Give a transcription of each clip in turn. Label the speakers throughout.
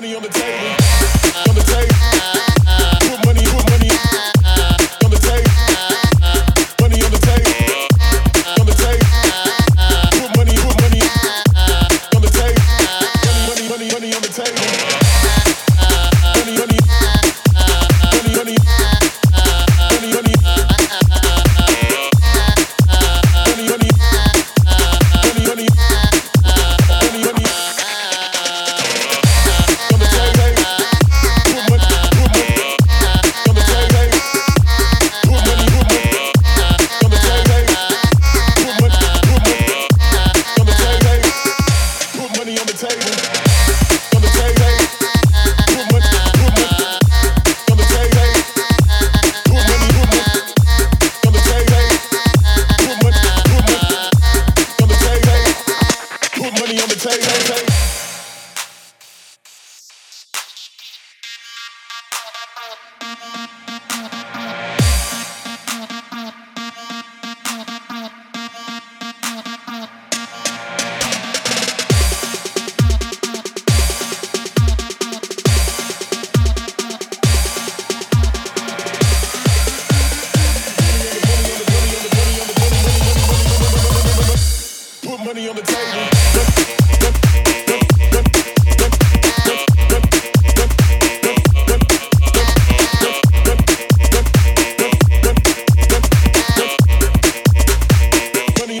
Speaker 1: money on the table, on the table. money on the table. The taste. money on the table.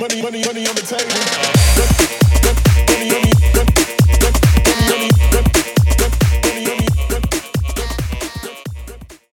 Speaker 1: money, money, money on the table. Money, money.